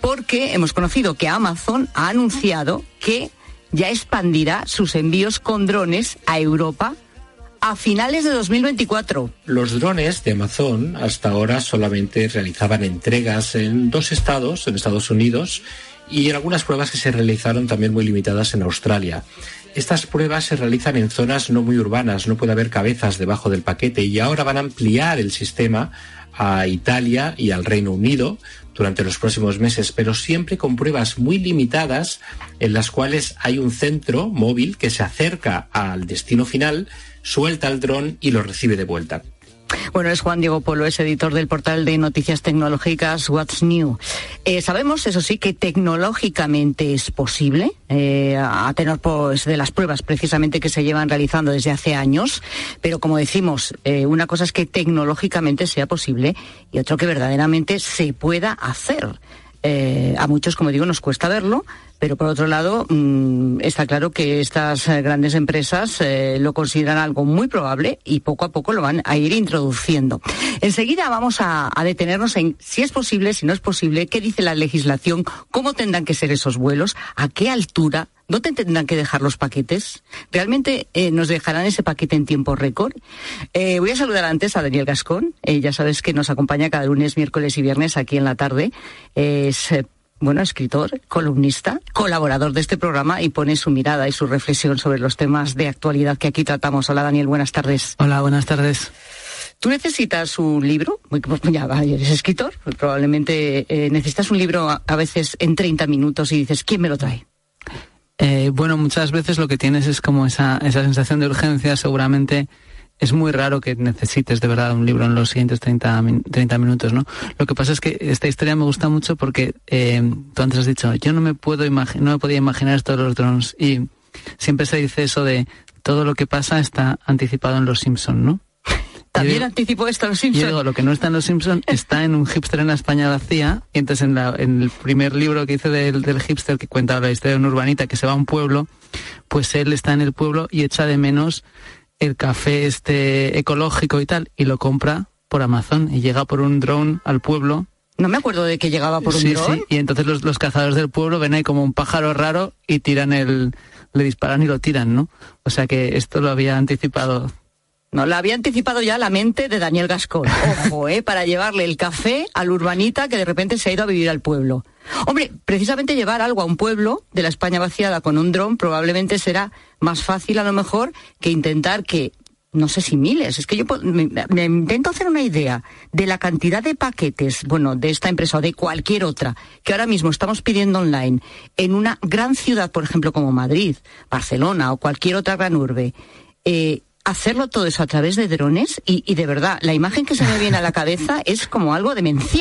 Porque hemos conocido que Amazon ha anunciado que ya expandirá sus envíos con drones a Europa a finales de 2024. Los drones de Amazon hasta ahora solamente realizaban entregas en dos estados, en Estados Unidos, y en algunas pruebas que se realizaron también muy limitadas en Australia. Estas pruebas se realizan en zonas no muy urbanas, no puede haber cabezas debajo del paquete y ahora van a ampliar el sistema a Italia y al Reino Unido durante los próximos meses, pero siempre con pruebas muy limitadas en las cuales hay un centro móvil que se acerca al destino final, suelta el dron y lo recibe de vuelta. Bueno, es Juan Diego Polo, es editor del portal de noticias tecnológicas What's New. Eh, sabemos, eso sí, que tecnológicamente es posible, eh, a tener pues, de las pruebas precisamente que se llevan realizando desde hace años, pero como decimos, eh, una cosa es que tecnológicamente sea posible y otro que verdaderamente se pueda hacer. Eh, a muchos, como digo, nos cuesta verlo, pero por otro lado, mmm, está claro que estas eh, grandes empresas eh, lo consideran algo muy probable y poco a poco lo van a ir introduciendo. Enseguida vamos a, detenernos en si es posible, si no es posible, qué dice la legislación, cómo tendrán que ser esos vuelos, a qué altura. ¿Dónde tendrán que dejar los paquetes? ¿Realmente eh, nos dejarán ese paquete en tiempo récord? Voy a saludar antes a Daniel Gascón. Ya sabes que nos acompaña cada lunes, miércoles y viernes aquí en la tarde. es bueno, escritor, columnista, colaborador de este programa y pone su mirada y su reflexión sobre los temas de actualidad que aquí tratamos. Hola Daniel, buenas tardes. Hola, buenas tardes. ¿Tú necesitas un libro? *laughs* Ya eres escritor, probablemente eh, necesitas un libro a, a, veces en 30 minutos y dices, ¿quién me lo trae? Eh, bueno, muchas veces lo que tienes es como esa, esa sensación de urgencia, seguramente es muy raro que necesites de verdad un libro en los siguientes 30, 30 minutos, ¿no? Lo que pasa es que esta historia me gusta mucho porque eh, tú antes has dicho, yo no me puedo no me podía imaginar esto de los drones y siempre se dice eso de todo lo que pasa está anticipado en Los Simpson, ¿no? *laughs* También anticipó esto Los Simpson. Yo digo, lo que no está en Los Simpson está en un hipster en la España vacía. Y entonces en, la, en el primer libro que hice del, del hipster que cuenta la historia de un urbanita que se va a un pueblo, pues él está en el pueblo y echa de menos el café este ecológico y tal, y lo compra por Amazon y llega por un dron al pueblo. No me acuerdo de que llegaba por un sí, dron. Sí, y entonces los, los cazadores del pueblo ven ahí como un pájaro raro y tiran el, le disparan y lo tiran, ¿no? O sea que esto lo había anticipado no, la había anticipado ya la mente de Daniel Gascón. *laughs* Ojo, ¿eh? Para llevarle el café al urbanita que de repente se ha ido a vivir al pueblo. Hombre, precisamente llevar algo a un pueblo de la España vaciada con un dron probablemente será más fácil a lo mejor que intentar que no sé si miles, es que yo me, me, intento hacer una idea de la cantidad de paquetes, bueno, de esta empresa o de cualquier otra, que ahora mismo estamos pidiendo online en una gran ciudad, por ejemplo, como Madrid, Barcelona o cualquier otra gran urbe. Eh, hacerlo todo eso a través de drones y, y, de verdad, la imagen que se me viene a la cabeza *laughs* es como algo demencial.